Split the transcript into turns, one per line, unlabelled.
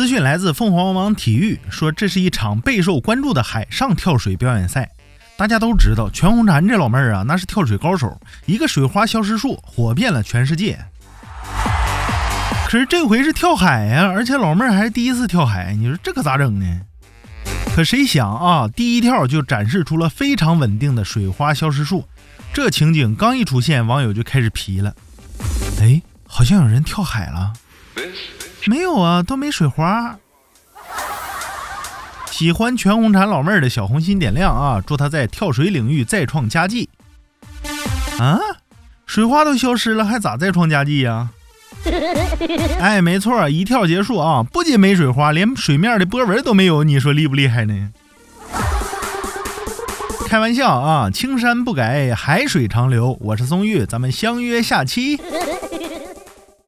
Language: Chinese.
资讯来自凤凰网体育，说这是一场备受关注的海上跳水表演赛。大家都知道，全红婵这老妹儿啊，那是跳水高手，一个水花消失术火遍了全世界。可是这回是跳海呀，而且老妹儿还是第一次跳海，你说这可咋整呢？可谁想啊，第一跳就展示出了非常稳定的水花消失术，这情景刚一出现，网友就开始皮了。哎，好像有人跳海了。没有啊，都没水花。喜欢全红婵老妹儿的小红心点亮啊！祝她在跳水领域再创佳绩。啊，水花都消失了，还咋再创佳绩呀？哎，没错，一跳结束啊！不仅没水花，连水面的波纹都没有，你说厉不厉害呢？开玩笑啊！青山不改，海水长流。我是松玉，咱们相约下期。